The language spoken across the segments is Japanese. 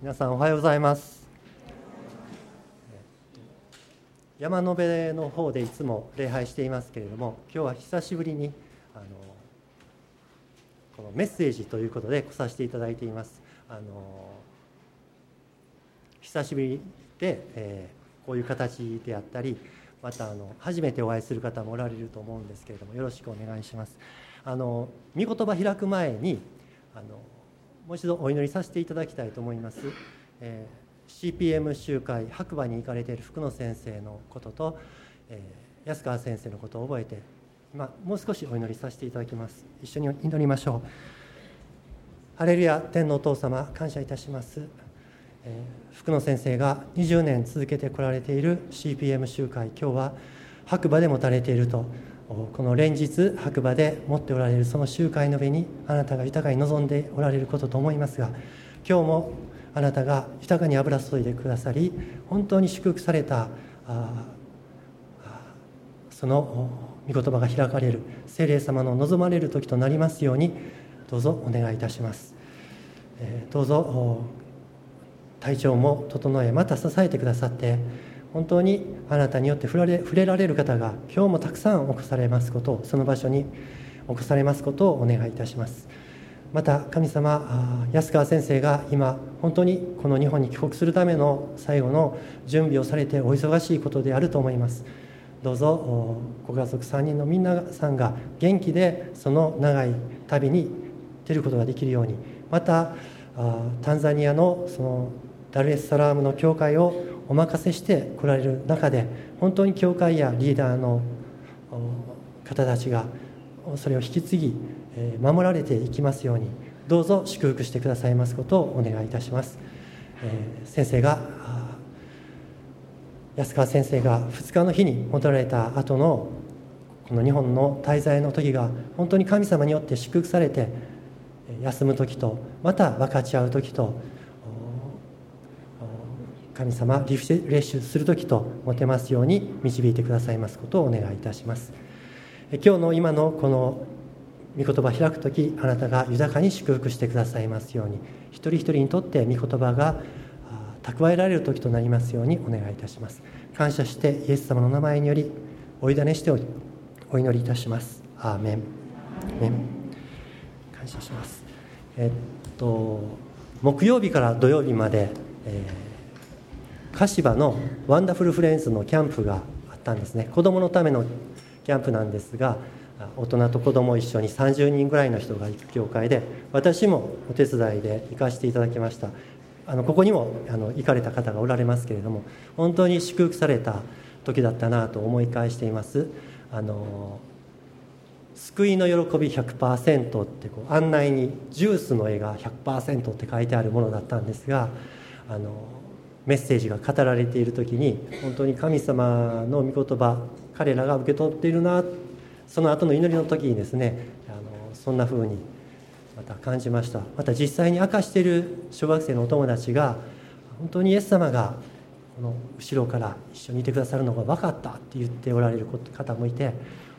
皆さんおはようございます。山の辺の方でいつも礼拝していますけれども今日は久しぶりにあのこのメッセージということで来させていただいています。あの久しぶりで、えー、こういう形であったりまたあの初めてお会いする方もおられると思うんですけれどもよろしくお願いします。あの御言葉開く前にあのもう一度お祈りさせていただきたいと思います、えー、CPM 集会白馬に行かれている福野先生のことと、えー、安川先生のことを覚えて今もう少しお祈りさせていただきます。一緒に祈りましょう。ハレルヤ天のお父様感謝いたします、えー、福野先生が20年続けてこられている CPM 集会今日は白馬で持たれていると。この連日白馬で持っておられるその集会の上にあなたが豊かに望んでおられることと思いますが今日もあなたが豊かに油注いでくださり本当に祝福されたその御言葉が開かれる聖霊様の望まれる時となりますようにどうぞお願いいたします、えどうぞ体調も整えまた支えてくださって本当にあなたによって触れ触れられる方が今日もたくさん起こされますことをその場所に起こされますことをお願いいたします。また神様安川先生が今本当にこの日本に帰国するための最後の準備をされてお忙しいことであると思います。どうぞご家族3人のみんなさんが元気でその長い旅に出ることができるようにまたタンザニアのそのダルエスサラームの教会をお任せして来られる中で本当に教会やリーダーの方たちがそれを引き継ぎ守られていきますようにどうぞ祝福してくださいますことをお願いいたします、え先生が安川先生が2日の日に戻られた後のこの日本の滞在の時が本当に神様によって祝福されて休む時とまた分かち合う時と神様リフレッシュする時と持てますように導いてくださいますことをお願いいたします。今日の今のこの御言葉開く時あなたが豊かに祝福してくださいますように一人一人にとって御言葉が蓄えられる時となりますようにお願いいたします。感謝してイエス様の名前によりお委ねしてお祈りいたします。アーメン。感謝します。えっと木曜日から土曜日まで、えー柏のワンダフルフレンズのキャンプがあったんですね。子供のためのキャンプなんですが大人と子供一緒に30人ぐらいの人が行く教会で私もお手伝いで行かせていただきました。あのここにもあの行かれた方がおられますけれども本当に祝福された時だったなと思い返しています。あの救いの喜び100%ってこう案内にジュースの絵が100%って書いてあるものだったんですがあのメッセージが語られている時に本当に神様の御言葉彼らが受け取っているなその後の祈りの時にですねあのそんな風にまた感じました。また実際に明かしている小学生のお友達が本当にイエス様がこの後ろから一緒にいてくださるのが分かったって言っておられる方もいて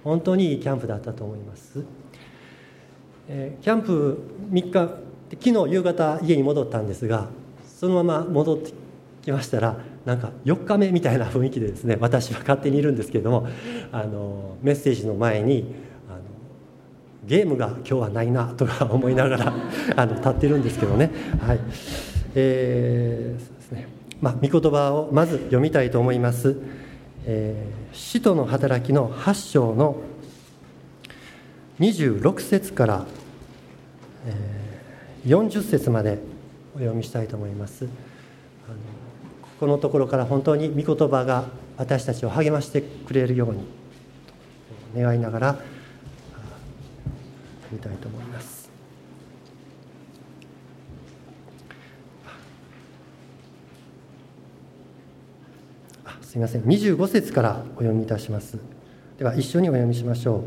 本当にいいキャンプだったと思います、えー、キャンプ3日昨日夕方家に戻ったんですがそのまま戻ってきましたらなんか4日目みたいな雰囲気でですね私は勝手にいるんですけれどもあのメッセージの前にあのゲームが今日はないなとか思いながらあの立ってるんですけどね。はい。えー、そうですね。まあ御言葉をまず読みたいと思います「えー、使徒の働き」の8章の26節から、えー、40節までお読みしたいと思います。このところから本当に御言葉が私たちを励ましてくれるように願いながら見たいと思います。すみません。25節からお読みいたします。では一緒にお読みしましょう。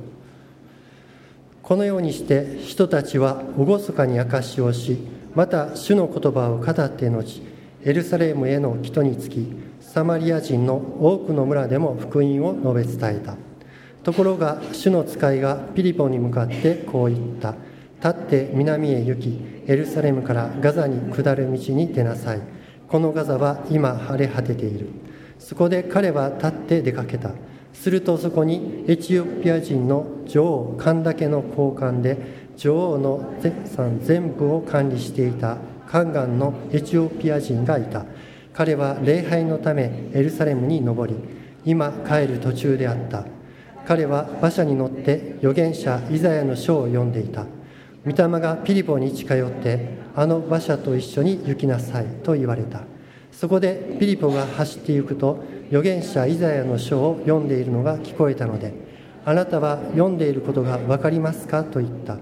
このようにして人たちは厳かに証しをしまた主の言葉を語って後エルサレムへの人につきサマリア人の多くの村でも福音を述べ伝えた。ところが主の使いがピリポに向かってこう言った。立って南へ行きエルサレムからガザに下る道に出なさい。このガザは今晴れ果てている。そこで彼は立って出かけた。するとそこにエチオピア人の女王神田家の高官で女王の財産全部を管理していた。カンガンのエチオピア人がいた。彼は礼拝のためエルサレムに登り今帰る途中であった。彼は馬車に乗って預言者イザヤの書を読んでいた。御霊がピリポに近寄ってあの馬車と一緒に行きなさいと言われた。そこでピリポが走って行くと預言者イザヤの書を読んでいるのが聞こえたのであなたは読んでいることが分かりますか？と言った。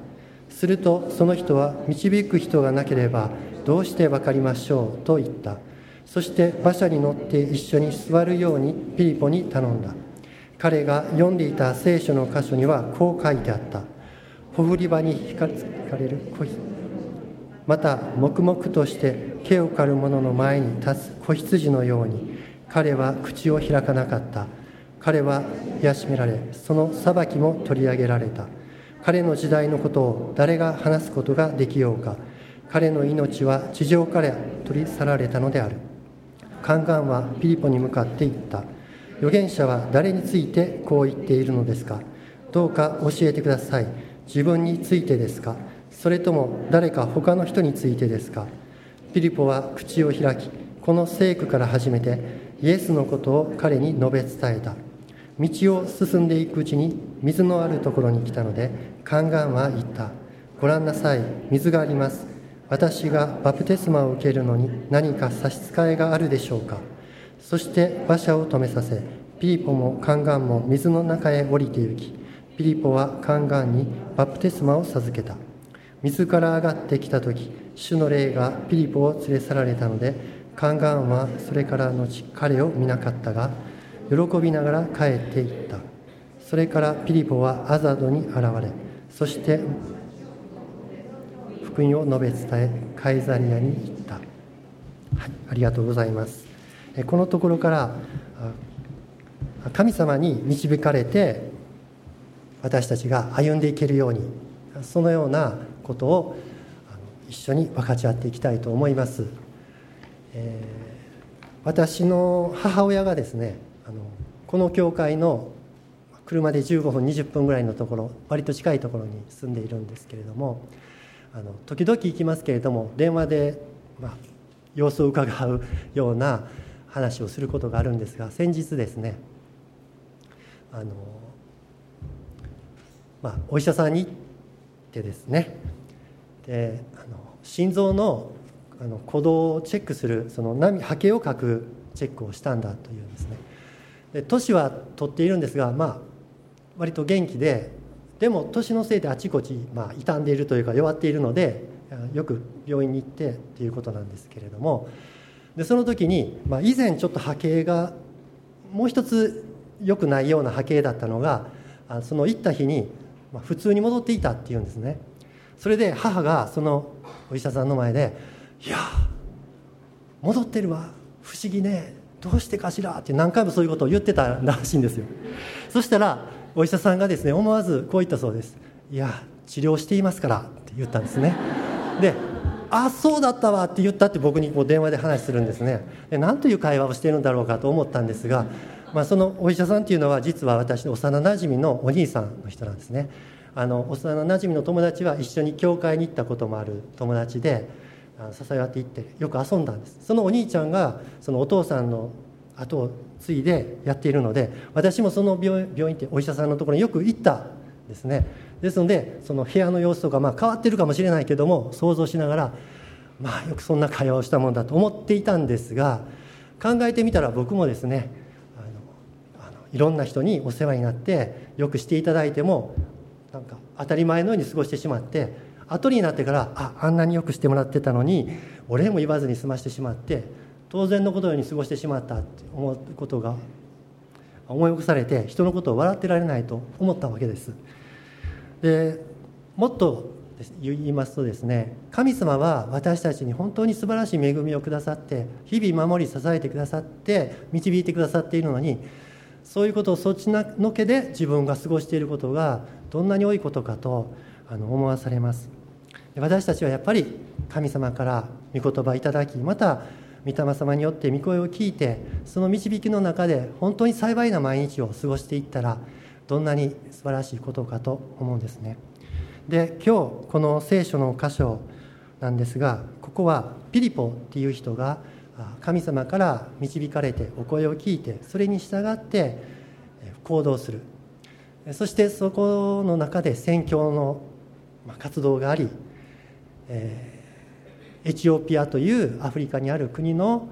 するとその人は導く人がなければどうして分かりましょう？と言った。そして馬車に乗って一緒に座るようにピリポに頼んだ。彼が読んでいた聖書の箇所にはこう書いてあった。ほふり場に引かれる子また黙々として毛を刈る者の前に立つ子羊のように彼は口を開かなかった。彼は癒しめられその裁きも取り上げられた。彼の時代のことを誰が話すことができようか。彼の命は地上から取り去られたのである。カンガンはピリポに向かって言った。預言者は誰についてこう言っているのですか？どうか教えてください。自分についてですか？それとも誰か他の人についてですか？ピリポは口を開きこの聖句から始めてイエスのことを彼に述べ伝えた。道を進んでいくうちに水のあるところに来たのでカンガンは言った。ご覧なさい。水があります。私がバプテスマを受けるのに何か差し支えがあるでしょうか？そして馬車を止めさせピリポもカンガンも水の中へ降りて行きピリポはカンガンにバプテスマを授けた。水から上がってきた時主の霊がピリポを連れ去られたのでカンガンはそれから後彼を見なかったが喜びながら帰っていった。それからピリポはアザドに現れそして福音を述べ伝えカイザリアに行った、はい、ありがとうございます。このところから神様に導かれて私たちが歩んでいけるようにそのようなことを一緒に分かち合っていきたいと思います、えー、私の母親がですねあのこの教会の車で15分20分ぐらいのところ割と近いところに住んでいるんですけれどもあの時々行きますけれども電話で、まあ、様子を伺うような話をすることがあるんですが先日ですねあの、まあ、お医者さんに行ってですねであの心臓のあの鼓動をチェックするその波波形を書くチェックをしたんだというんですね。で年は取っているんですがまあ割と元気ででも年のせいであちこち、まあ、傷んでいるというか弱っているのでよく病院に行ってっていうことなんですけれどもでその時に、まあ、以前ちょっと波形がもう一つ良くないような波形だったのがその行った日に、まあ、普通に戻っていたっていうんですね。それで母がそのお医者さんの前で「いや戻ってるわ。不思議ね。どうしてかしら」って何回もそういうことを言ってたらしいんですよ。そしたらお医者さんがですね思わずこう言ったそうです「いや治療していますから」って言ったんですね。で「あそうだったわ」って言ったって僕にこう電話で話するんですね。で何という会話をしているんだろうかと思ったんですが、まあ、そのお医者さんっていうのは実は私の幼なじみのお兄さんの人なんですね。あの幼なじみの友達は一緒に教会に行ったこともある友達で支え合って行ってよく遊んだんです。そのお兄ちゃんがそのお父さんの後を継いでやっているので私もその病院ってお医者さんのところによく行ったですね。ですのでその部屋の様子とか、まあ、変わってるかもしれないけども想像しながらまあよくそんな会話をしたもんだと思っていたんですが考えてみたら僕もですねあのあのいろんな人にお世話になってよくしていただいてもなんか当たり前のように過ごしてしまって後になってからああんなによくしてもらってたのにお礼も言わずに済ましてしまって当然のことのように過ごしてしまったって思うことが思い起こされて人のことを笑ってられないと思ったわけです。でもっと言いますとですね神様は私たちに本当に素晴らしい恵みをくださって日々守り支えてくださって導いてくださっているのにそういうことをそっちのけで自分が過ごしていることがどんなに多いことかとあの思わされます。私たちはやっぱり神様から御言葉いただきまた御霊様によって御声を聞いてその導きの中で本当に幸いな毎日を過ごしていったらどんなに素晴らしいことかと思うんですね。で今日この聖書の箇所なんですがここはピリポっていう人が神様から導かれてお声を聞いてそれに従って行動する。そしてそこの中で宣教の活動があり、えエチオピアというアフリカにある国の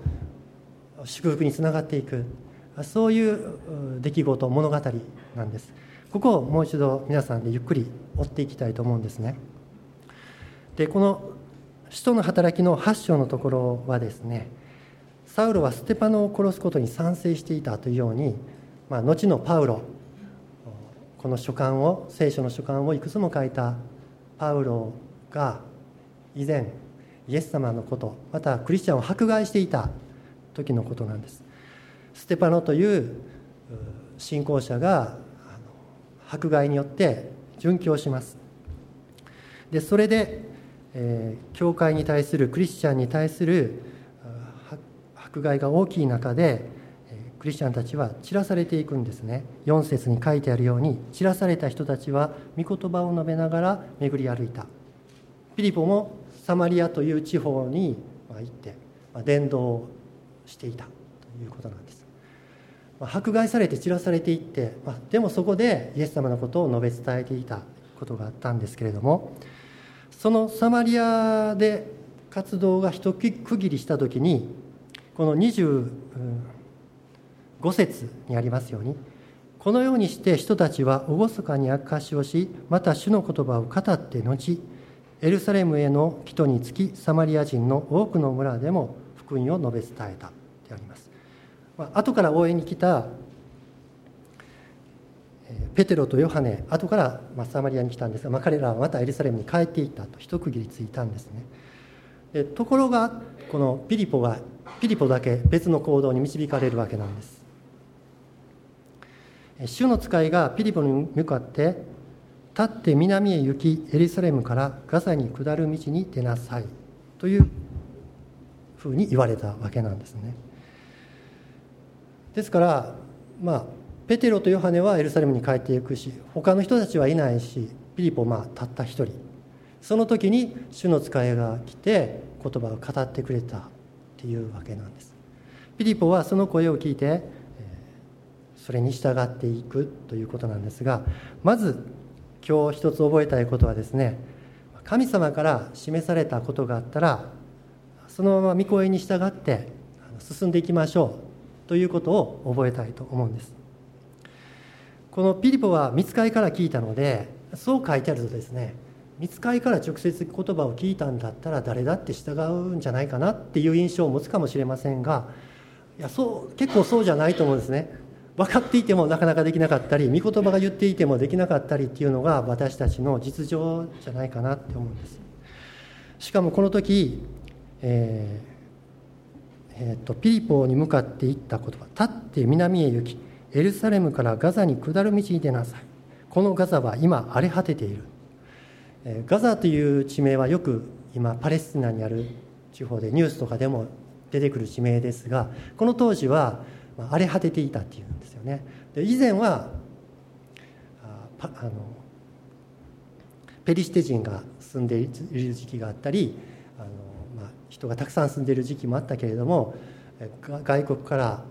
祝福につながっていくそういう出来事物語なんです。ここをもう一度皆さんでゆっくり追っていきたいと思うんですね。でこの使徒の働きの8章のところはですねサウロはステパノを殺すことに賛成していたというように、まあ、後のパウロこの書簡を聖書の書簡をいくつも書いたパウロが以前イエス様のことまたクリスチャンを迫害していた時のことなんです。ステパノという信仰者が迫害によって殉教します。でそれで、えー、教会に対するクリスチャンに対する迫害が大きい中でクリスチャンたちは散らされていくんですね。4節に書いてあるように散らされた人たちは御言葉を述べながら巡り歩いた。ピリポもサマリアという地方に行って伝道していたということなんです。迫害されて散らされていってでもそこでイエス様のことを述べ伝えていたことがあったんですけれどもそのサマリアで活動が一区切りした時にこの25節にありますようにこのようにして人たちは厳かに証しをしまた主の言葉を語って後エルサレムへの帰途につきサマリア人の多くの村でも福音を述べ伝えたであります、まあ、後から応援に来たペテロとヨハネ後からまサマリアに来たんですが、まあ、彼らはまたエルサレムに帰っていったと一区切りついたんですね。でところがこのピリポがピリポだけ別の行動に導かれるわけなんです。主の使いがピリポに向かって立って南へ行きエルサレムからガザに下る道に出なさい。というふうに言われたわけなんですね。ですからまあペテロとヨハネはエルサレムに帰っていくし他の人たちはいないしピリポまあたった一人。その時に主の使いが来て言葉を語ってくれたっていうわけなんです。ピリポはその声を聞いてそれに従っていくということなんですがまず今日一つ覚えたいことはですね神様から示されたことがあったらそのまま御声に従って進んでいきましょうということを覚えたいと思うんです。このピリポは見つかりから聞いたのでそう書いてあるとですね見つかりから直接言葉を聞いたんだったら誰だって従うんじゃないかなっていう印象を持つかもしれませんがいやそう結構そうじゃないと思うんですね。分かっていてもなかなかできなかったり御言葉が言っていてもできなかったりっていうのが私たちの実情じゃないかなって思うんです。しかもこの時、えーえーと、ピリポに向かって言った言葉「立って南へ行きエルサレムからガザに下る道に出なさい」このガザは今荒れ果てている、えー、ガザという地名はよく今パレスチナにある地方でニュースとかでも出てくる地名ですがこの当時は荒れ果てていたっていう。よね。で以前はああのペリシテ人が住んでいる時期があったりあの、まあ、人がたくさん住んでいる時期もあったけれども外国から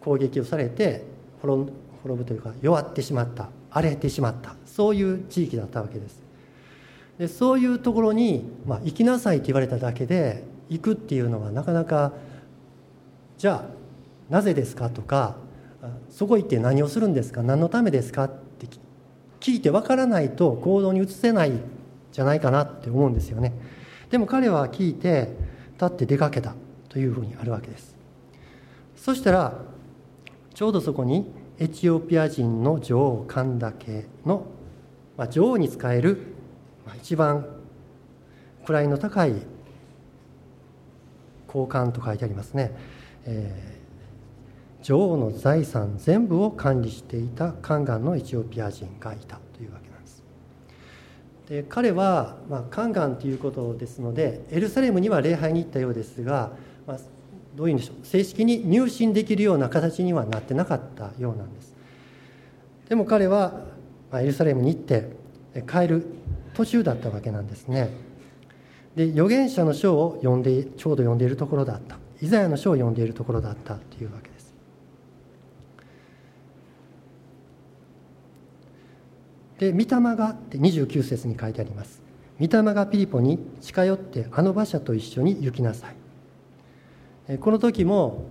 攻撃をされて滅ぶというか弱ってしまった荒れてしまったそういう地域だったわけです。でそういうところに、まあ、行きなさいって言われただけで行くっていうのはなかなかじゃあなぜですかとかそこ行って何をするんですか？何のためですか？って聞いてわからないと行動に移せないじゃないかなって思うんですよね。でも彼は聞いて立って出かけたというふうにあるわけです。そしたらちょうどそこにエチオピア人の女王神田家の、まあ、女王に仕える、まあ、一番位の高い高官と書いてありますね、えー女王の財産全部を管理していたカンガンのエチオピア人がいたというわけなんです。で彼は、まあ、カンガンということですのでエルサレムには礼拝に行ったようですが、まあ、どういうんでしょう。正式に入信できるような形にはなってなかったようなんです。でも彼は、まあ、エルサレムに行って帰る途中だったわけなんですね。で預言者の書を読んでちょうど読んでいるところだった。イザヤの書を読んでいるところだったというわけで御霊がって29節に書いてあります。御霊がピリポに近寄ってあの馬車と一緒に行きなさい。この時も、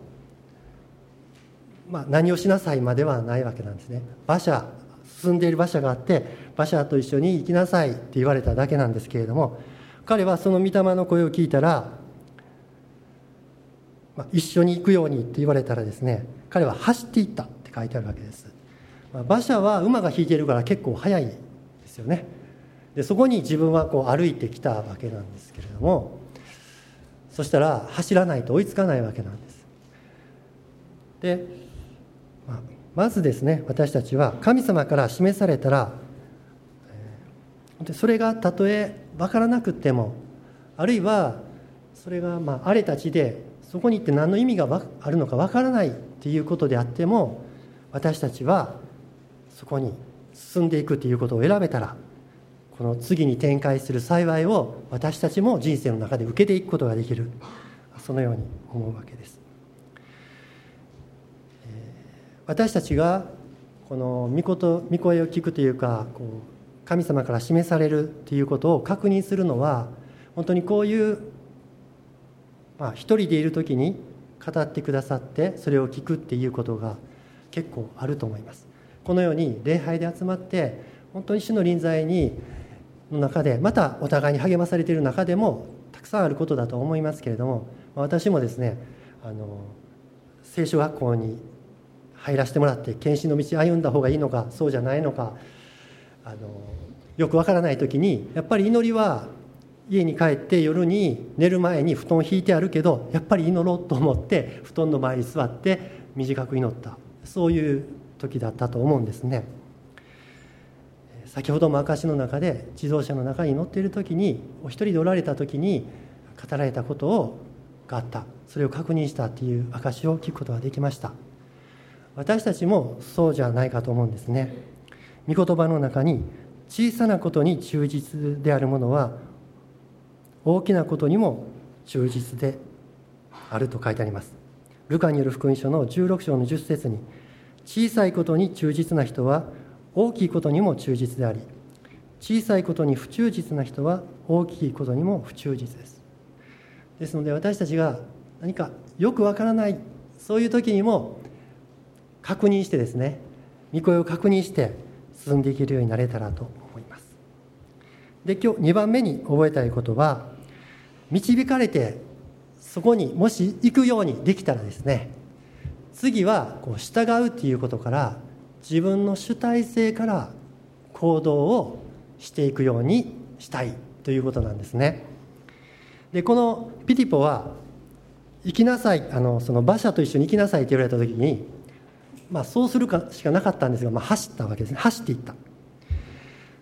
まあ、何をしなさいまではないわけなんですね。馬車進んでいる馬車があって馬車と一緒に行きなさいって言われただけなんですけれども彼はその御霊の声を聞いたら、まあ、一緒に行くようにって言われたらですね彼は走っていったって書いてあるわけです。馬車は馬が引いているから結構速いですよね。でそこに自分はこう歩いてきたわけなんですけれどもそしたら走らないと追いつかないわけなんです。で、まあ、まずですね私たちは神様から示されたらでそれがたとえ分からなくてもあるいはそれがまあ荒れた地でそこに行って何の意味があるのか分からないっていうことであっても私たちはそこに進んでいくということを選べたらこの次に展開する幸いを私たちも人生の中で受けていくことができるそのように思うわけです。私たちがこの御事御声を聞くというかこう神様から示されるということを確認するのは本当にこういう、まあ、一人でいる時に語ってくださってそれを聞くっていうことが結構あると思います。このように礼拝で集まって本当に主の臨在にの中でまたお互いに励まされている中でもたくさんあることだと思いますけれども私もですねあの聖書学校に入らせてもらって献身の道歩んだ方がいいのかそうじゃないのかあのよくわからない時にやっぱり祈りは家に帰って夜に寝る前に布団を引いてあるけどやっぱり祈ろうと思って布団の前に座って短く祈った。そういう時だったと思うんですね。先ほども証の中で自動車の中に乗っている時にお一人でおられた時に語られたことをがあった。それを確認したっていう証を聞くことができました。私たちもそうじゃないかと思うんですね。御言葉の中に小さなことに忠実であるものは大きなことにも忠実であると書いてあります。ルカによる福音書の16章の10節に小さいことに忠実な人は大きいことにも忠実であり小さいことに不忠実な人は大きいことにも不忠実です。ですので私たちが何かよくわからないそういう時にも確認してですね御声を確認して進んでいけるようになれたらと思います。で今日2番目に覚えたいことは導かれてそこにもし行くようにできたらですね次はこう従うっていうことから自分の主体性から行動をしていくようにしたいということなんですね。でこのピティポは行きなさいあのその馬車と一緒に行きなさいって言われた時に、まあ、そうするかしかなかったんですが、まあ、走ったわけですね。走っていった。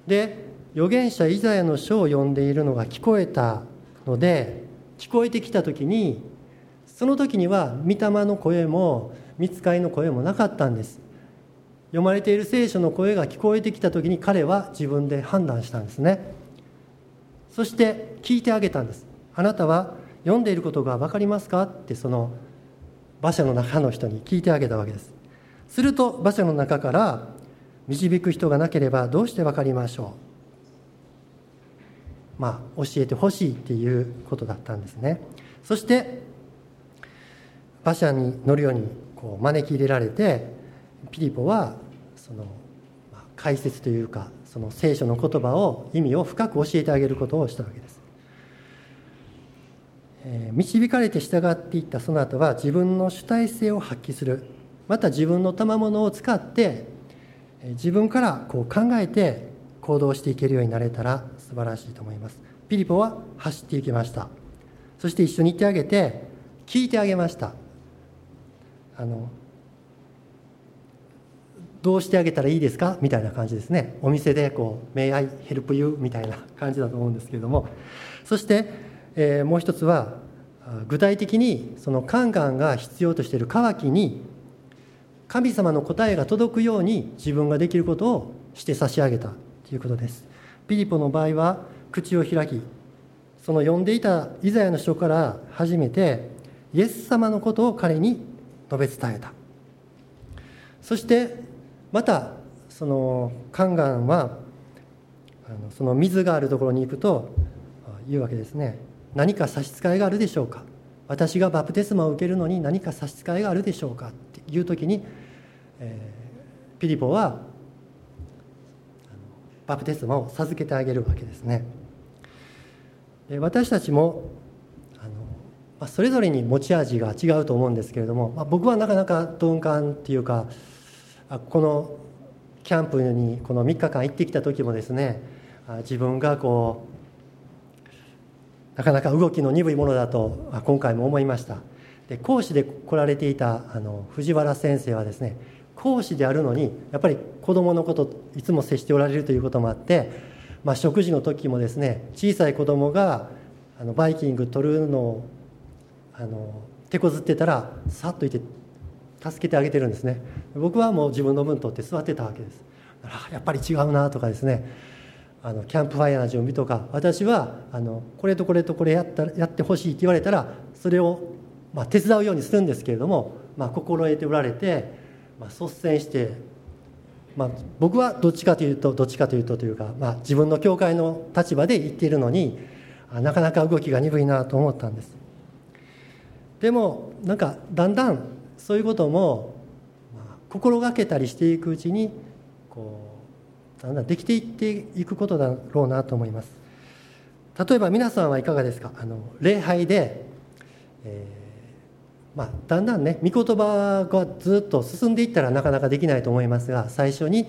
で預言者イザヤの書を読んでいるのが聞こえたので聞こえてきた時にその時には御霊の声も見つかりの声もなかったんです。読まれている聖書の声が聞こえてきた時に彼は自分で判断したんですね。そして聞いてあげたんですあなたは読んでいることが分かりますか？ってその馬車の中の人に聞いてあげたわけです。すると馬車の中から導く人がなければどうして分かりましょう？まあ教えてほしいっていうことだったんですね。そして馬車に乗るようにこう招き入れられてピリポはその解説というかその聖書の言葉を意味を深く教えてあげることをしたわけです、えー、導かれて従っていったその後は自分の主体性を発揮する。また自分の賜物を使って自分からこう考えて行動していけるようになれたら素晴らしいと思います。ピリポは走っていきました。そして一緒に行ってあげて聞いてあげました。あのどうしてあげたらいいですか？みたいな感じですね。お店でこう「May I help you?」みたいな感じだと思うんですけれども。そして、えー、もう一つは具体的にそのカンガンが必要としている渇きに神様の答えが届くように自分ができることをして差し上げたということです。ピリポの場合は口を開きその読んでいたイザヤの書から初めてイエス様のことを彼に述べ伝えた。そしてまたそのカンガンはあのその水があるところに行くと言うわけですね。何か差し支えがあるでしょうか。私がバプテスマを受けるのに何か差し支えがあるでしょうか。っていう時に、えー、ピリポはバプテスマを授けてあげるわけですね。私たちも、まあ、それぞれに持ち味が違うと思うんですけれども、まあ、僕はなかなか鈍感っていうかこのキャンプにこの3日間行ってきた時もですね自分がこうなかなか動きの鈍いものだと今回も思いました。で講師で来られていたあの藤原先生はですね講師であるのにやっぱり子どものこといつも接しておられるということもあって、まあ、食事の時もですね小さい子どもがあのバイキング取るのをあの手こずってたらさっといて助けてあげてるんですね。僕はもう自分の分取って座ってたわけです。あやっぱり違うなとかですね。あのキャンプファイヤーの準備とか私はあのこれとこれとこれやったやってほしいって言われたらそれを、まあ、手伝うようにするんですけれども、まあ、心得ておられて、まあ、率先して、まあ、僕はどっちかというとどっちかというとというか、まあ、自分の教会の立場で言っているのになかなか動きが鈍いなと思ったんです。でもなんかだんだんそういうことも、心がけたりしていくうちにこうだんだんできていっていくことだろうなと思います。例えば皆さんはいかがですか？あの礼拝で、えー、まあ、だんだんね御言葉がずっと進んでいったらなかなかできないと思いますが最初に、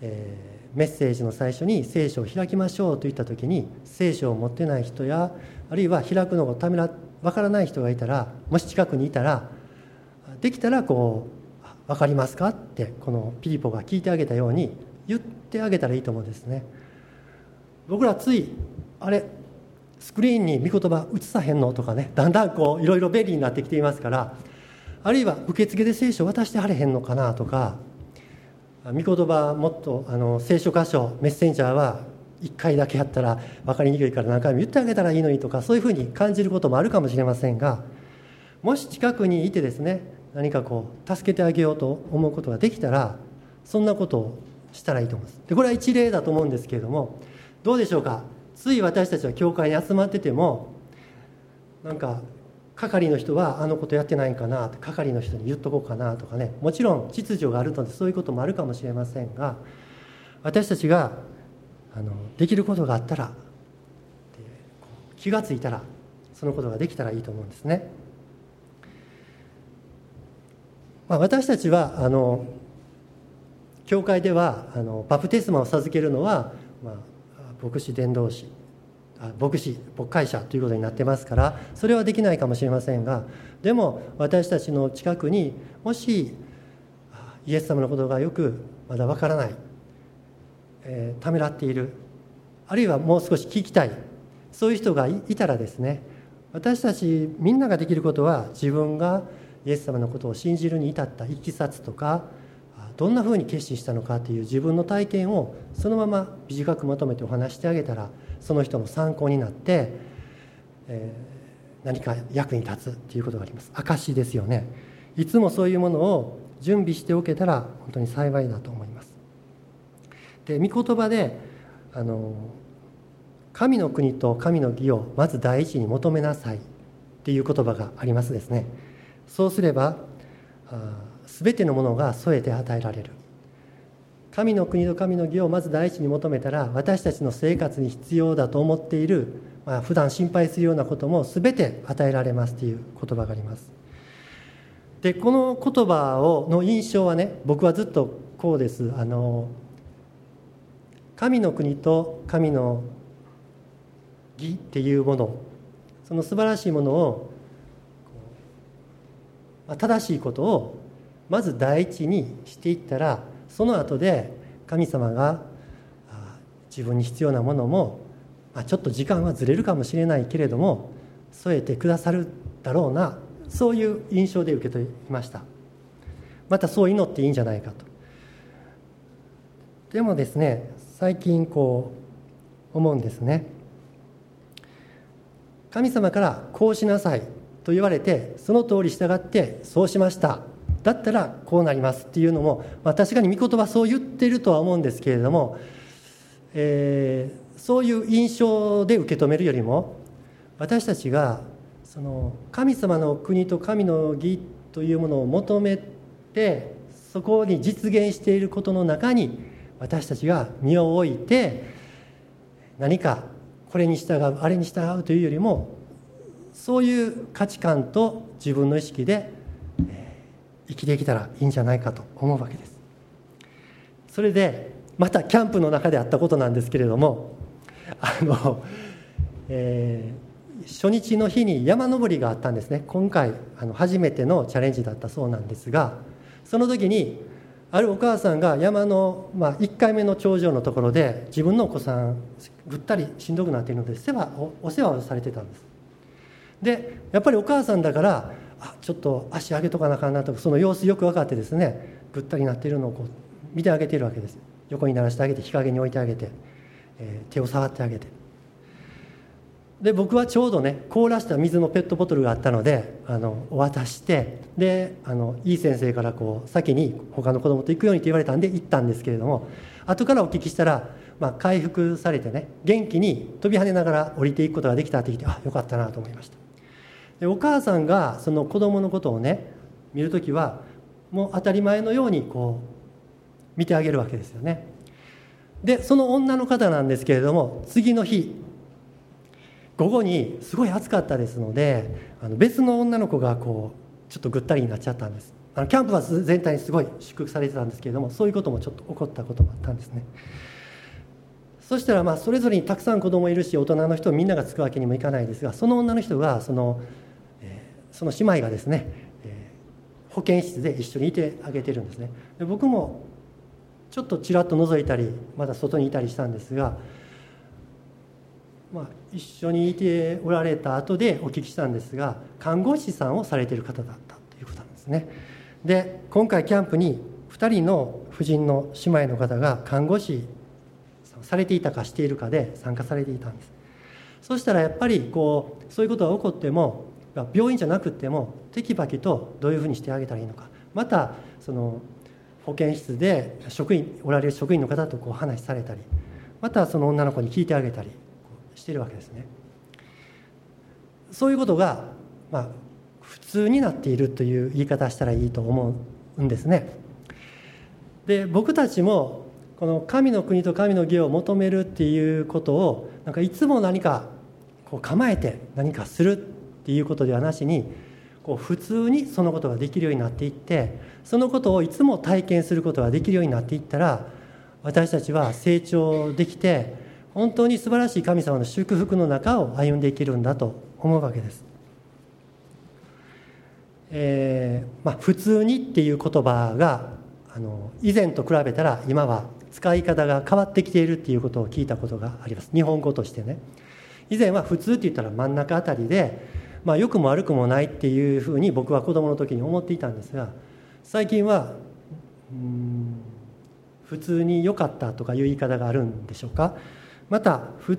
えー、メッセージの最初に聖書を開きましょうといった時に聖書を持ってない人やあるいは開くのがためらってわからない人がいたらもし近くにいたらできたらこう「分かりますか?」ってこのピリポが聞いてあげたように言ってあげたらいいと思うんですね僕らついあれスクリーンに御言葉映さへんのとかねだんだんこういろいろ便利になってきていますからあるいは受付で聖書渡してはれへんのかなとか御言葉もっとあの聖書箇所メッセンジャーは1回だけやったら分かりにくいから何回も言ってあげたらいいのにとかそういうふうに感じることもあるかもしれませんがもし近くにいてですね何かこう助けてあげようと思うことができたらそんなことをしたらいいと思います。でこれは一例だと思うんですけれどもどうでしょうか？つい私たちは教会に集まっててもなんか係の人はあのことやってないんかな？係の人に言っとこうかなとかね。もちろん秩序があるのでそういうこともあるかもしれませんが私たちがあのできることがあったら気が付いたらそのことができたらいいと思うんですね。まあ、私たちはあの教会ではあのバプテスマを授けるのは、まあ、牧師伝道師牧師牧会者ということになってますからそれはできないかもしれませんがでも私たちの近くにもしイエス様のことがよくまだわからない、えー、ためらっている。あるいはもう少し聞きたい。そういう人がいたらですね私たちみんなができることは自分がイエス様のことを信じるに至ったいきさつとかどんなふうに決心したのかという自分の体験をそのまま短くまとめてお話してあげたらその人の参考になって、えー、何か役に立つということがあります。証ですよね。いつもそういうものを準備しておけたら本当に幸いだと思います。で御言葉であの神の国と神の義をまず第一に求めなさいっていう言葉がありますですね。そうすれば全てのものが添えて与えられる。神の国と神の義をまず第一に求めたら私たちの生活に必要だと思っている、まあ、普段心配するようなことも全て与えられますという言葉があります。でこの言葉をの印象はね僕はずっとこうです。あの神の国と神の義っていうもの。その素晴らしいものを正しいことをまず第一にしていったらその後で神様が自分に必要なものも、あ、ちょっと時間はずれるかもしれないけれども添えてくださるだろうなそういう印象で受け取りました。またそう祈っていいんじゃないかと。でもですね最近こう思うんですね。神様からこうしなさいと言われてその通り従ってそうしました。だったらこうなりますっていうのも、まあ、確かに御言葉そう言ってるとは思うんですけれども、えー、そういう印象で受け止めるよりも私たちがその神様の国と神の義というものを求めてそこに実現していることの中に私たちが身を置いて何かこれに従うあれに従うというよりもそういう価値観と自分の意識で生きてきたらいいんじゃないかと思うわけです。それでまたキャンプの中であったことなんですけれどもあの、えー、初日の日に山登りがあったんですね。今回あの初めてのチャレンジだったそうなんですがその時にあるお母さんが山の、まあ、1回目の頂上のところで自分のお子さんぐったりしんどくなっているので世話おお世話をされてたんです。でやっぱりお母さんだからあちょっと足上げとかなあかんなとその様子よく分かってですねぐったりなっているのをこう見てあげているわけです。横に鳴らしてあげて日陰に置いてあげて、えー、手を触ってあげて。で僕はちょうどね凍らした水のペットボトルがあったのであのお渡してであのいい先生からこう先に他の子供と行くようにと言われたんで行ったんですけれども後からお聞きしたら、まあ、回復されてね元気に飛び跳ねながら降りていくことができたって聞いてあよかったなと思いました。でお母さんがその子供のことをね見る時はもう当たり前のようにこう見てあげるわけですよね。でその女の方なんですけれども次の日午後にすごい暑かったですのであの別の女の子がこうちょっとぐったりになっちゃったんです。あのキャンプは全体にすごい祝福されてたんですけれどもそういうこともちょっと起こったこともあったんですね。そしたらまあそれぞれにたくさん子供いるし大人の人みんながつくわけにもいかないですがその女の人がその,、えー、その姉妹がですね、えー、保健室で一緒にいてあげてるんですね。で僕もちょっとちらっと覗いたりまだ外にいたりしたんですがまあ、一緒にいておられた後でお聞きしたんですが看護師さんをされている方だったということなんですね。で今回キャンプに2人の婦人の姉妹の方が看護師されていたかしているかで参加されていたんです。そしたらやっぱりこうそういうことが起こっても病院じゃなくてもテキパキとどういうふうにしてあげたらいいのか。またその保健室で職員おられる職員の方とこう話されたりまたその女の子に聞いてあげたりしているわけですね。そういうことが、まあ、普通になっているという言い方したらいいと思うんですね。で僕たちもこの神の国と神の義を求めるっていうことをなんかいつも何かこう構えて何かするっていうことではなしにこう普通にそのことができるようになっていってそのことをいつも体験することができるようになっていったら私たちは成長できて本当に素晴らしい神様の祝福の中を歩んでいけるんだと思うわけです。えーまあ、普通にっていう言葉があの以前と比べたら今は使い方が変わってきているっていうことを聞いたことがあります。日本語としてね。以前は普通って言ったら真ん中あたりで、まあ、良くも悪くもないっていうふうに僕は子供の時に思っていたんですが最近はうん普通に良かったとかいう言い方があるんでしょうか。また普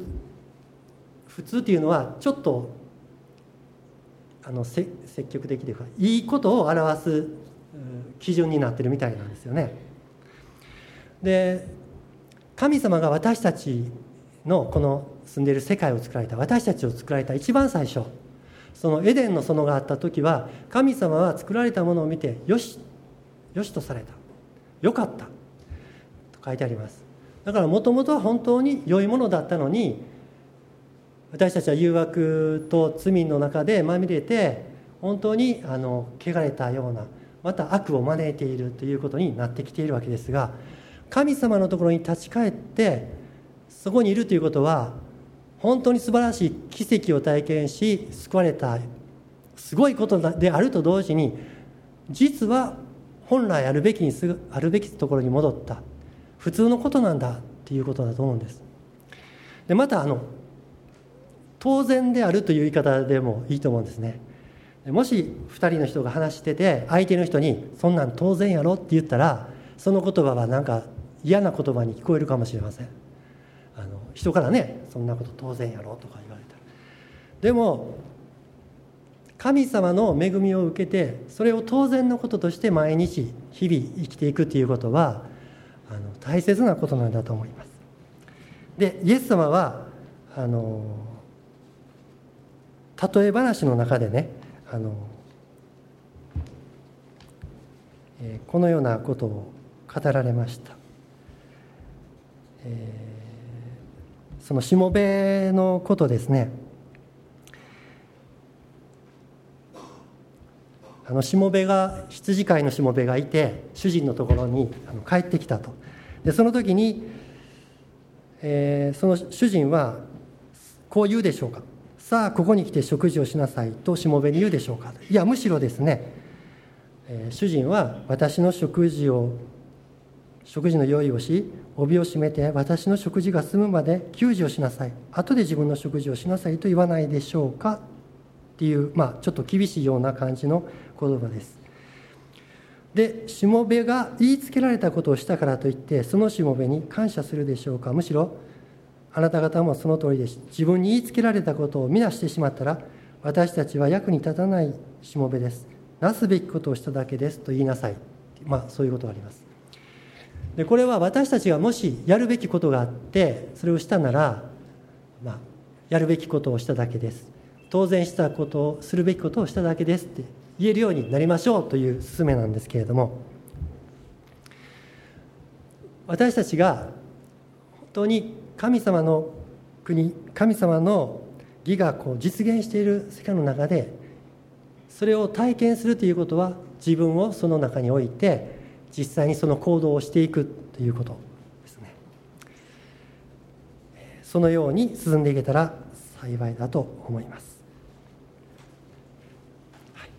通っていうのはちょっとあの積極的というかいいことを表す基準になってるみたいなんですよね。で神様が私たちのこの住んでいる世界を作られた私たちを作られた一番最初そのエデンの園があった時は神様は作られたものを見てよしよしとされた。よかった。と書いてあります。だからもともとは本当に良いものだったのに私たちは誘惑と罪の中でまみれて本当にあの汚れたようなまた悪を招いているということになってきているわけですが神様のところに立ち返ってそこにいるということは本当に素晴らしい奇跡を体験し救われたすごいことであると同時に実は本来あるべきにすあるべきところに戻った。普通のことなんだっていうことだと思うんです。でまたあの当然であるという言い方でもいいと思うんですね。もし2人の人が話してて相手の人に「そんなん当然やろ」って言ったらその言葉はなんか嫌な言葉に聞こえるかもしれません。あの人からね「そんなこと当然やろ」とか言われたら。でも神様の恵みを受けてそれを当然のこととして毎日日々生きていくということは大切なことなんだと思います。でイエス様はあの例え話の中でねあの、えー、このようなことを語られました、えー、そのしもべのことですね。あのしもべが羊飼いのしもべがいて主人のところにあの帰ってきたと。でその時に、えー、その主人はこう言うでしょうか。さあここに来て食事をしなさいとしもべに言うでしょうか。いやむしろですね、えー、主人は私の食事を食事の用意をし帯を締めて私の食事が済むまで給仕をしなさい。後で自分の食事をしなさいと言わないでしょうか。っていう、まあ、ちょっと厳しいような感じの言葉です。でしもべが言いつけられたことをしたからといってそのしもべに感謝するでしょうか。むしろあなた方もその通りです。自分に言いつけられたことを見なしてしまったら私たちは役に立たないしもべです。なすべきことをしただけです。と言いなさい。まあそういうことがあります。でこれは私たちがもしやるべきことがあってそれをしたなら、まあ、やるべきことをしただけです。当然したことをするべきことをしただけですって言えるようになりましょうという勧めなんですけれども私たちが本当に神様の国神様の義がこう実現している世界の中でそれを体験するということは自分をその中において実際にその行動をしていくということですね。そのように進んでいけたら幸いだと思います、はい、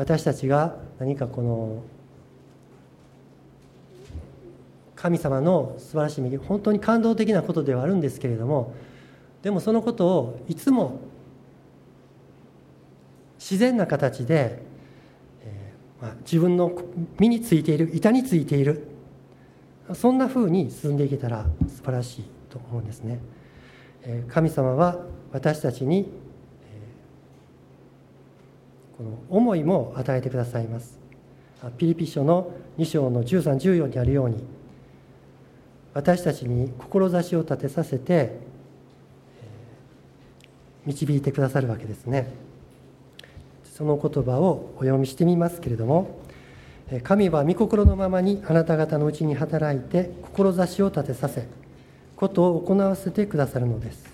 私たちが何かこの神様の素晴らしい恵み本当に感動的なことではあるんですけれどもでもそのことをいつも自然な形で、えー、まあ、自分の身についている板についているそんなふうに進んでいけたら素晴らしいと思うんですね。えー、神様は私たちに、この思いも与えてくださいます。ピリピ書の2章の1314にあるように私たちに志を立てさせて導いてくださるわけですね。その言葉をお読みしてみますけれども神は御心のままにあなた方のうちに働いて志を立てさせことを行わせてくださるのです。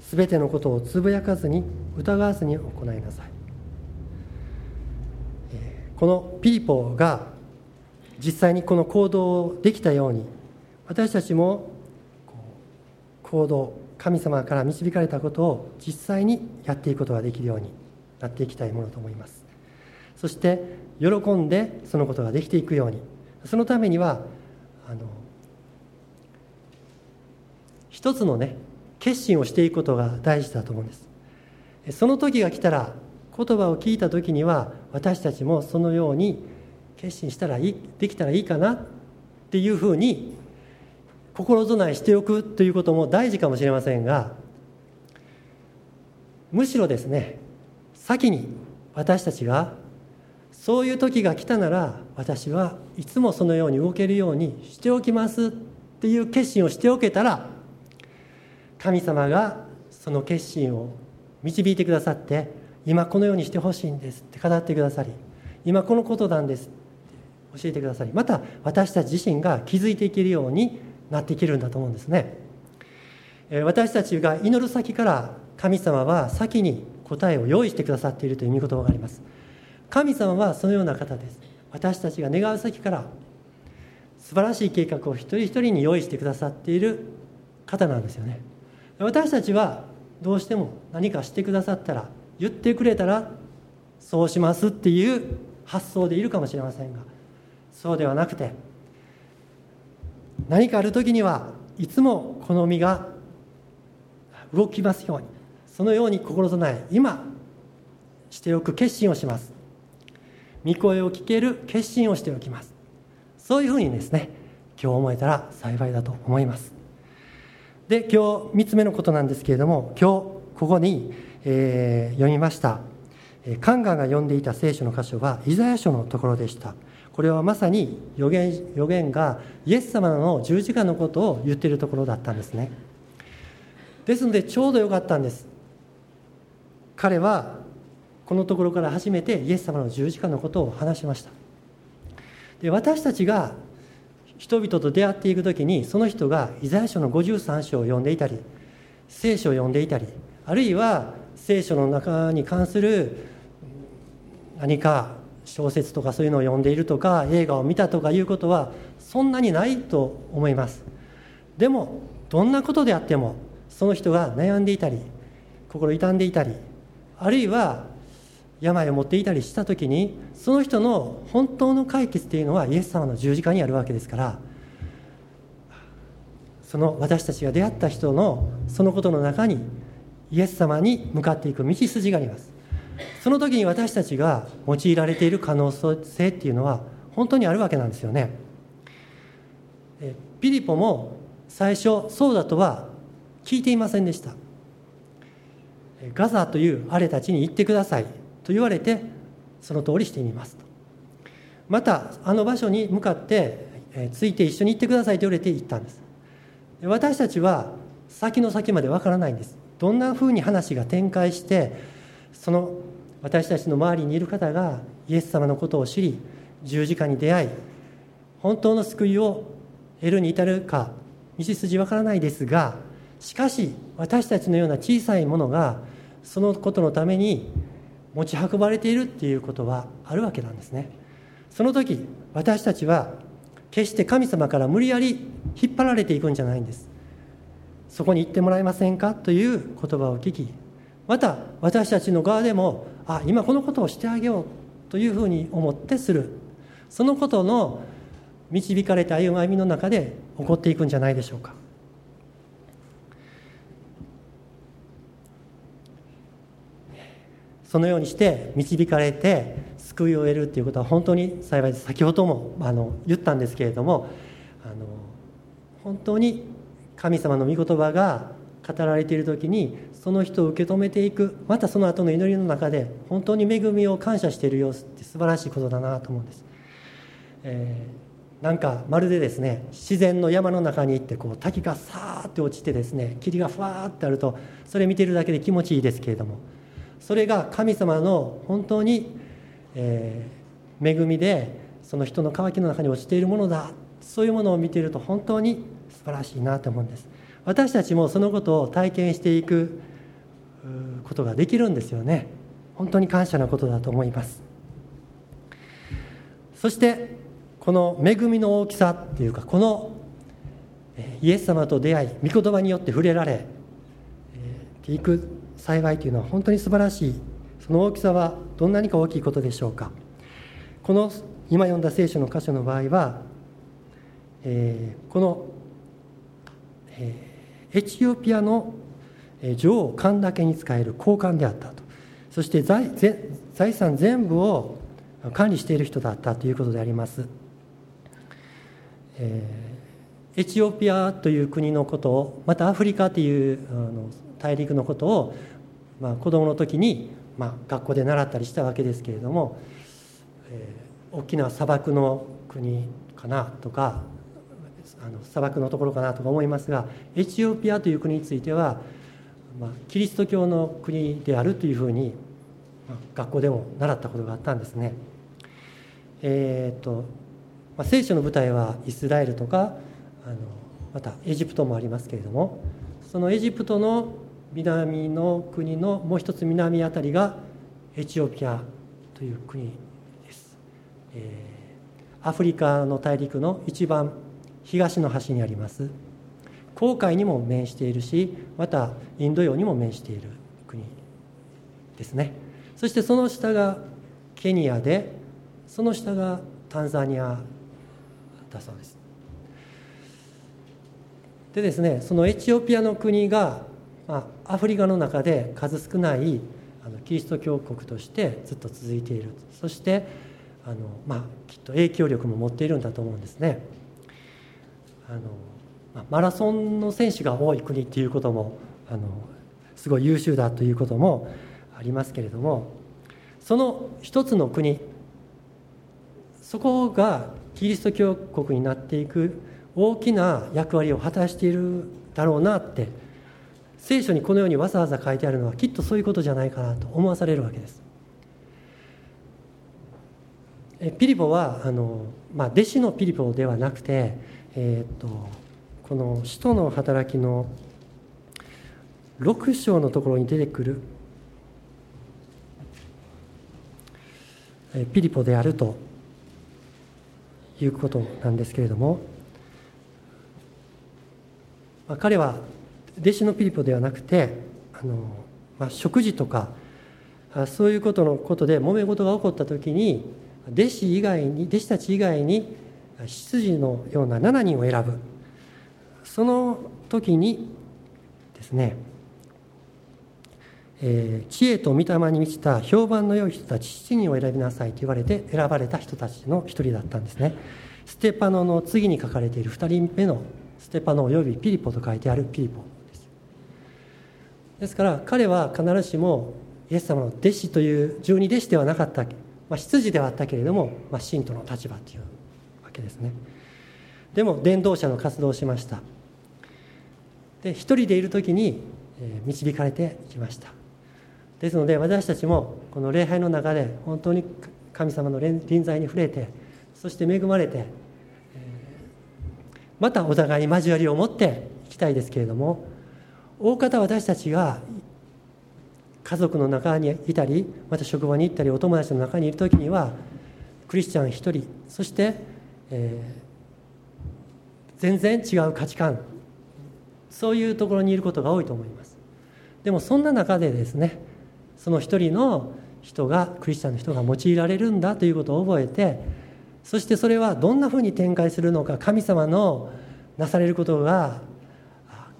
すべてのことをつぶやかずに疑わずに行いなさい。このピリポが実際にこの行動をできたように私たちも行動神様から導かれたことを実際にやっていくことができるようになっていきたいものと思います。そして喜んでそのことができていくように。そのためにはあの一つのね決心をしていくことが大事だと思うんです。その時が来たら言葉を聞いた時には私たちもそのように決心したらいいできたらいいかなっていうふうに心備えしておくということも大事かもしれませんがむしろですね先に私たちがそういう時が来たなら私はいつもそのように動けるようにしておきますっていう決心をしておけたら神様がその決心を導いてくださって今このようにしてほしいんです。って語ってくださり今このことなんです。って教えてくださりまた私たち自身が気づいていけるようになっていけるんだと思うんですね。私たちが祈る先から神様は先に答えを用意してくださっているという見言葉があります。神様はそのような方です。私たちが願う先から素晴らしい計画を一人一人に用意してくださっている方なんですよね。私たちはどうしても何かしてくださったら言ってくれたらそうしますっていう発想でいるかもしれませんがそうではなくて何かある時にはいつもこの身が動きますようにそのように心備え今しておく決心をします。御声を聞ける決心をしておきます。そういうふうにですね今日思えたら幸いだと思います。で今日3つ目のことなんですけれども今日ここに、えー、読みました。カンガンが読んでいた聖書の箇所はイザヤ書のところでした。これはまさに予言予言がイエス様の十字架のことを言っているところだったんですね。ですのでちょうどよかったんです。彼はこのところから初めてイエス様の十字架のことを話しました。で私たちが人々と出会っていく時にその人がイザヤ書の53章を読んでいたり聖書を読んでいたりあるいは聖書の中に関する何か小説とかそういうのを読んでいるとか映画を見たとかいうことはそんなにないと思います。でもどんなことであってもその人が悩んでいたり心痛んでいたりあるいは病を持っていたりした時にその人の本当の解決っていうのはイエス様の十字架にあるわけですからその私たちが出会った人のそのことの中にイエス様に向かっていく道筋があります。その時に私たちが用いられている可能性っていうのは本当にあるわけなんですよね。ピリポも最初そうだとは聞いていませんでした。ガザというあれたちに行ってくださいと言われてその通りしてみますと。またあの場所に向かってついて一緒に行ってくださいと言われて行ったんです。私たちは先の先までわからないんです。どんなふうに話が展開してその私たちの周りにいる方がイエス様のことを知り十字架に出会い本当の救いを得るに至るか道筋わからないですがしかし私たちのような小さいものがそのことのために持ち運ばれているっていうことはあるわけなんですね。その時私たちは決して神様から無理やり引っ張られていくんじゃないんです。そこに行ってもらえませんか？という言葉を聞きまた私たちの側でもあ今このことをしてあげようというふうに思ってする。そのことの導かれた歩みの中で起こっていくんじゃないでしょうか。そのようにして導かれて救いを得るということは本当に幸いです。先ほどもあの言ったんですけれどもあの本当に神様の御言葉が語られている時にその人を受け止めていく。またその後の祈りの中で本当に恵みを感謝している様子って素晴らしいことだなと思うんです、えー、なんかまるでですね自然の山の中に行ってこう滝がさーって落ちてですね霧がふわーってあるとそれ見てるだけで気持ちいいですけれどもそれが神様の本当に、えー、恵みでその人の渇きの中に落ちているものだ。そういうものを見ていると本当に素晴らしいなと思うんです。私たちもそのことを体験していくことができるんですよね。本当に感謝なことだと思います。そしてこの恵みの大きさっていうかこのイエス様と出会い御言葉によって触れられていく幸いというのは本当に素晴らしい。その大きさはどんなにか大きいことでしょうか。この今読んだ聖書の箇所の場合は、えー、この、エチオピアの女王神だけに使える高官であったと。そして財財産全部を管理している人だったということであります、えー、エチオピアという国のことをまたアフリカというあの大陸のことを、まあ、子供の時に、まあ、学校で習ったりしたわけですけれども、えー、大きな砂漠の国かなとかあの砂漠のところかなとか思いますがエチオピアという国については、まあ、キリスト教の国であるというふうに、まあ、学校でも習ったことがあったんですね。えーとまあ、聖書の舞台はイスラエルとかあのまたエジプトもありますけれどもそのエジプトの南の国のもう一つ南あたりがエチオピアという国です、えー、アフリカの大陸の一番東の端にあります。紅海にも面しているしまたインド洋にも面している国ですね。そしてその下がケニアでその下がタンザニアたそうです。でですねそのエチオピアの国が、まあ、アフリカの中で数少ないあのキリスト教国としてずっと続いている。そしてあの、まあ、きっと影響力も持っているんだと思うんですね。あの、まあ、マラソンの選手が多い国っていうこともあのすごい優秀だということもありますけれどもその一つの国そこがキリスト教国になっていく大きな役割を果たしているだろうなって聖書にこのようにわざわざ書いてあるのはきっとそういうことじゃないかなと思わされるわけです。ピリポはあの、まあ、弟子のピリポではなくて、えー、っとこの使徒の働きの6章のところに出てくるピリポであるということなんですけれども、まあ、彼は弟子のピリポではなくてあの、まあ、食事とかそういうことのことで揉め事が起こった時に弟子以外に弟子たち以外に執事のような7人を選ぶその時にですねえー、知恵と御霊に満ちた評判の良い人たち7人を選びなさいと言われて選ばれた人たちの一人だったんですねステパノの次に書かれている2人目のステパノおよびピリポと書いてあるピリポですですから彼は必ずしもイエス様の弟子という十二弟子ではなかった、まあ、執事ではあったけれども、まあ、信徒の立場というけですね。でも伝道者の活動をしました。で一人でいる時に導かれていきました。ですので私たちもこの礼拝の中で本当に神様の臨在に触れてそして恵まれてまたお互いに交わりを持っていきたいですけれども大方私たちが家族の中にいたりまた職場に行ったりお友達の中にいる時にはクリスチャン一人そして、えー、全然違う価値観。そういうところにいることが多いと思います。でもそんな中でですねその一人の人がクリスチャンの人が用いられるんだということを覚えてそしてそれはどんなふうに展開するのか神様のなされることが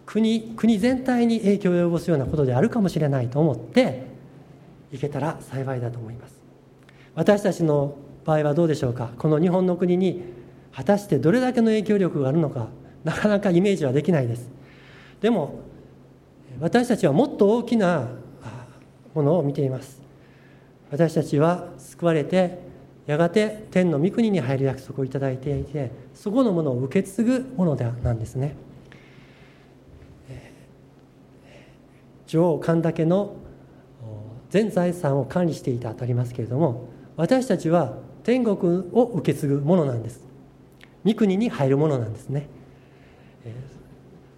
国国全体に影響を及ぼすようなことであるかもしれないと思っていけたら幸いだと思います。私たちの場合はどうでしょうか？この日本の国に果たしてどれだけの影響力があるのかなかなかイメージはできないです。でも私たちはもっと大きなものを見ています。私たちは救われてやがて天の御国に入る約束をいただいていてそこのものを受け継ぐものでなんですね。女王神岳の全財産を管理していたとありますけれども私たちは天国を受け継ぐものなんです。御国に入るものなんですね。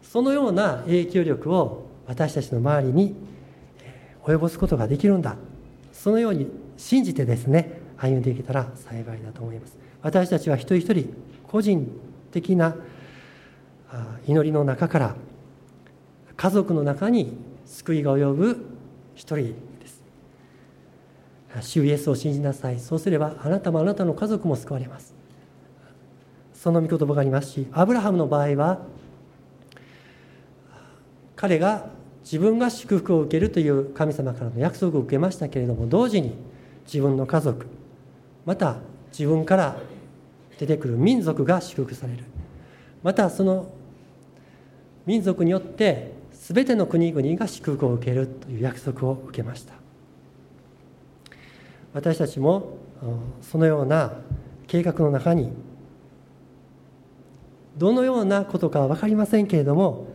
そのような影響力を私たちの周りに及ぼすことができるんだ。そのように信じてですね歩んでいけたら幸いだと思います。私たちは一人一人個人的な祈りの中から家族の中に救いが及ぶ一人です。主イエスを信じなさい。そうすればあなたもあなたの家族も救われます。その御言葉がありますしアブラハムの場合は彼が自分が祝福を受けるという神様からの約束を受けましたけれども同時に自分の家族また自分から出てくる民族が祝福される。またその民族によって全ての国々が祝福を受けるという約束を受けました。私たちもそのような計画の中にどのようなことか分かりませんけれども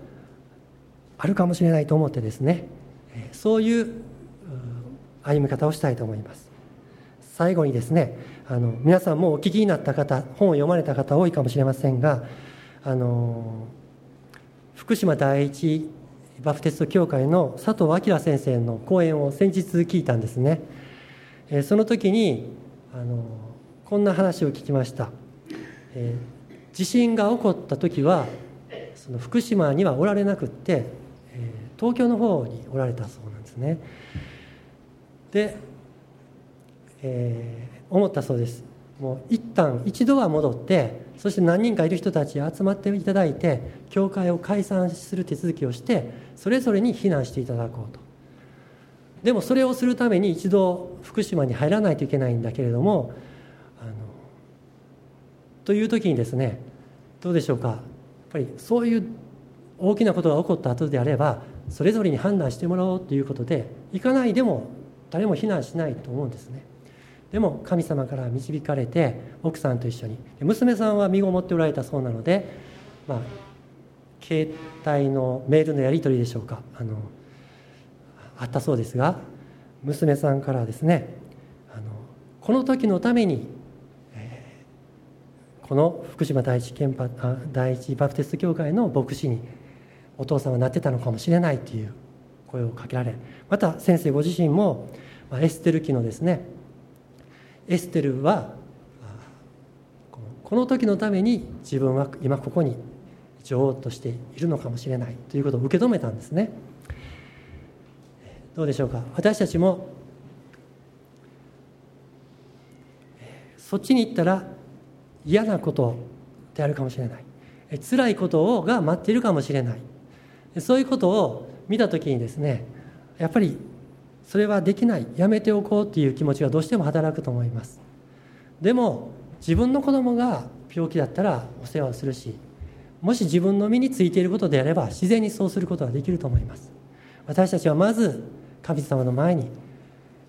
あるかもしれないと思ってですねそういう歩み方をしたいと思います。最後にですねあの皆さんもお聞きになった方本を読まれた方多いかもしれませんがあの福島第一バプテスト教会の佐藤明先生の講演を先日聞いたんですね。その時にあのこんな話を聞きました、え、地震が起こった時はその福島にはおられなくって東京の方におられたそうなんですね。で、えー、思ったそうです。もう一旦一度は戻ってそして何人かいる人たち集まっていただいて教会を解散する手続きをしてそれぞれに避難していただこうと。でもそれをするために一度福島に入らないといけないんだけれどもという時にですねどうでしょうか？やっぱりそういう大きなことが起こった後であればそれぞれに判断してもらおうということで行かないでも誰も避難しないと思うんですね。でも神様から導かれて奥さんと一緒に娘さんは身ごもっておられたそうなので、まあ、携帯のメールのやり取りでしょうか。あのあったそうですが娘さんからですねあのこの時のために、この福島第一憲第一バプテスト教会の牧師にお父さんはなってたのかもしれないという声をかけられまた先生ご自身もエステル記のですね。エステルはこの時のために自分は今ここに女王としているのかもしれないということを受け止めたんですね。どうでしょうか？私たちもそっちに行ったら嫌なことであるかもしれない。辛いことが待っているかもしれない。そういうことを見た時にですねやっぱりそれはできない。やめておこうっていう気持ちがどうしても働くと思います。でも自分の子供が病気だったらお世話をするしもし自分の身についていることであれば自然にそうすることができると思います。私たちはまず神様の前に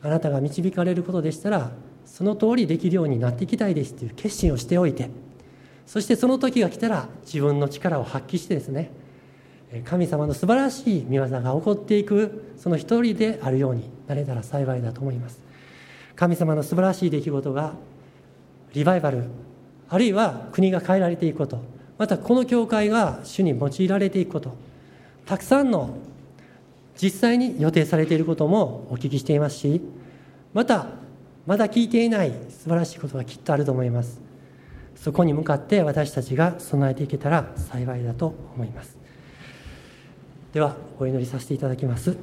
あなたが導かれることでしたらその通りできるようになっていきたいですという決心をしておいてそしてその時が来たら自分の力を発揮してですね神様の素晴らしい見業が起こっていくその一人であるようになれたら幸いだと思います。神様の素晴らしい出来事がリバイバルあるいは国が変えられていくことまたこの教会が主に用いられていくことたくさんの実際に予定されていることもお聞きしていますしまたまだ聞いていない素晴らしいことがきっとあると思います。そこに向かって私たちが備えていけたら幸いだと思います。ではお祈りさせていただきます。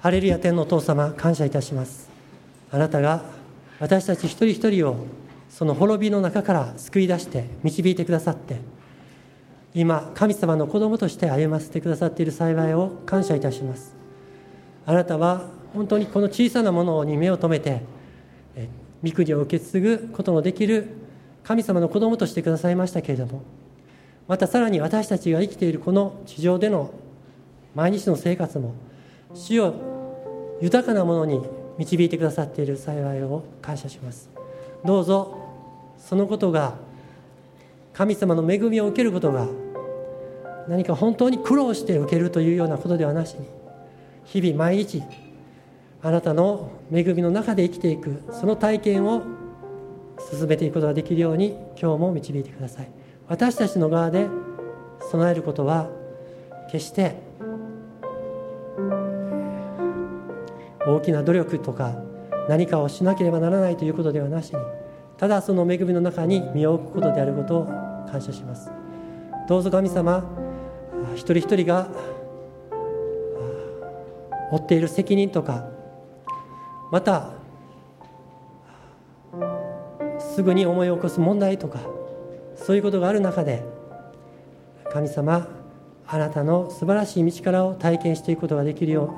ハレルヤ天のお父様感謝いたします。あなたが私たち一人一人をその滅びの中から救い出して導いてくださって今神様の子供として歩ませてくださっている幸いを感謝いたします。あなたは本当にこの小さなものに目を留めて御国を受け継ぐことのできる神様の子供としてくださいましたけれどもまたさらに私たちが生きているこの地上での毎日の生活も主を豊かなものに導いてくださっている幸いを感謝します。どうぞそのことが神様の恵みを受けることが何か本当に苦労して受けるというようなことではなしに日々毎日あなたの恵みの中で生きていくその体験を進めていくことができるように今日も導いてください。私たちの側で備えることは決して大きな努力とか何かをしなければならないということではなしにただその恵みの中に身を置くことであることを感謝しますどうぞ神様一人一人が負っている責任とかまたすぐに思い起こす問題とかそういうことがある中で神様あなたの素晴らしい道からを体験していくことができるよ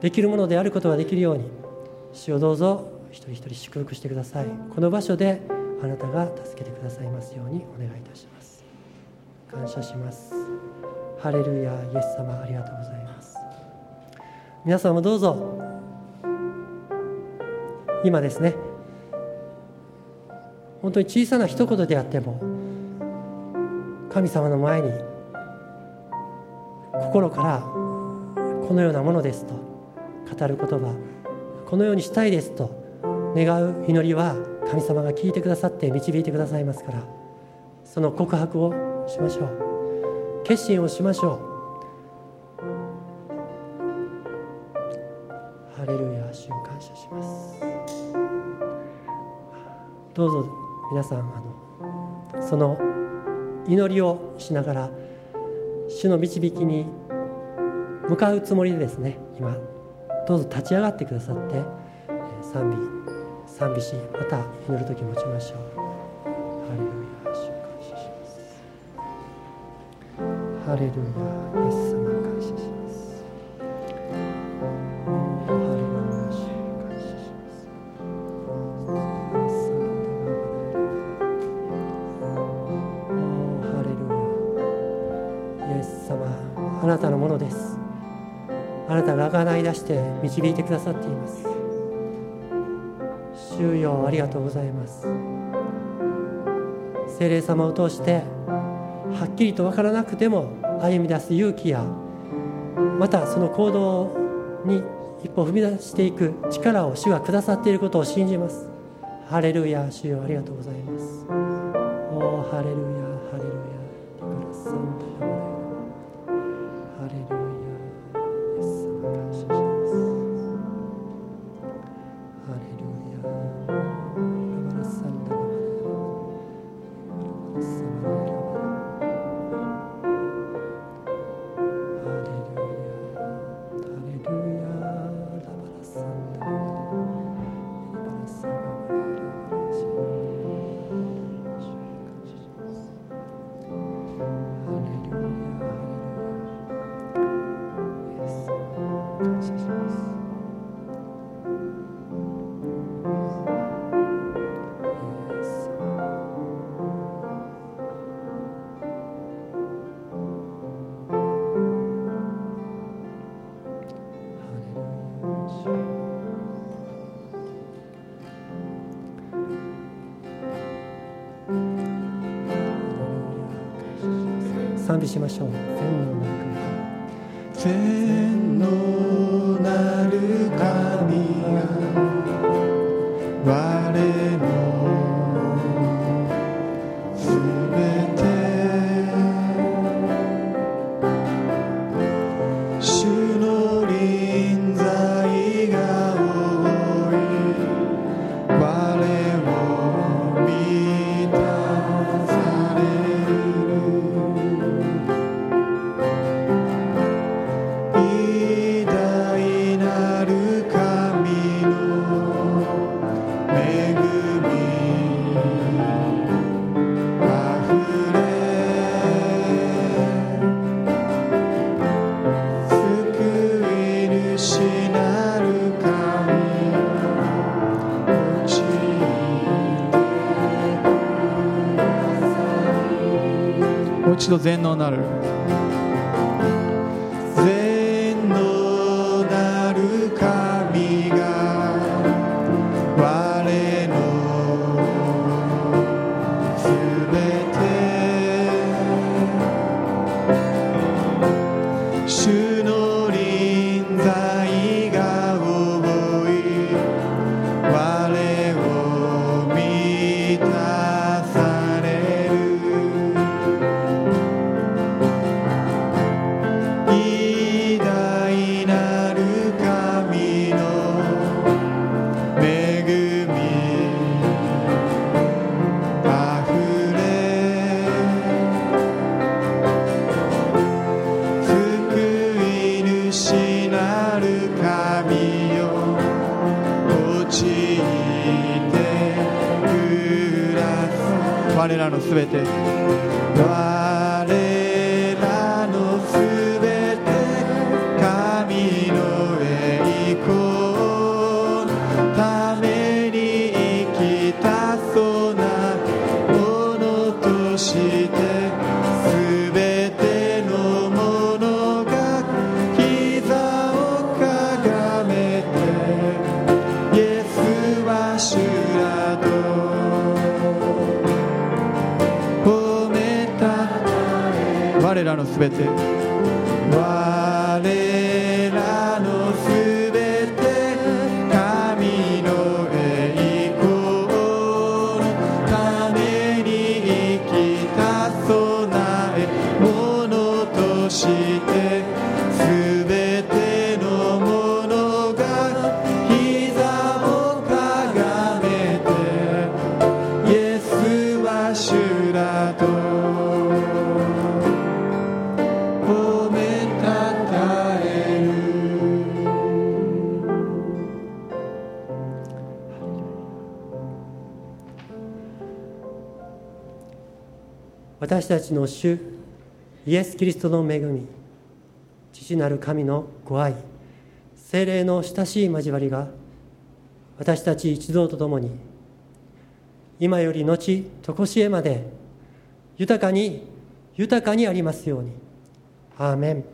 うできるものであることができるように主をどうぞ一人一人祝福してください。この場所であなたが助けてくださいますようにお願いいたします。感謝します。ハレルヤイエス様ありがとうございます。皆さんもどうぞ今ですね。本当に小さな一言であっても神様の前に心からこのようなものですと語る言葉このようにしたいですと願う祈りは神様が聞いてくださって導いてくださいますからその告白をしましょう。決心をしましょう。ハレルヤ主を感謝します。どうぞ皆さんあのその祈りをしながら主の導きに向かうつもりでですね今どうぞ立ち上がってくださって賛美賛美しまた祈る時持ちましょう。ハレルヤ、主感謝します。ハレルヤ、イエス。あなたのものです。あなたが贖い出して導いてくださっています。主よありがとうございます。精霊様を通してはっきりと分からなくても歩み出す勇気やまたその行動に一歩踏み出していく力を主はくださっていることを信じます。ハレルヤ主よありがとうございます。おおハレルヤ。しましょう。ど全能なる。我らのすべて。Święty. 私たちの主イエス・キリストの恵み父なる神のご愛精霊の親しい交わりが私たち一同と共に今より後常しえまで豊かに豊かにありますように。アーメン。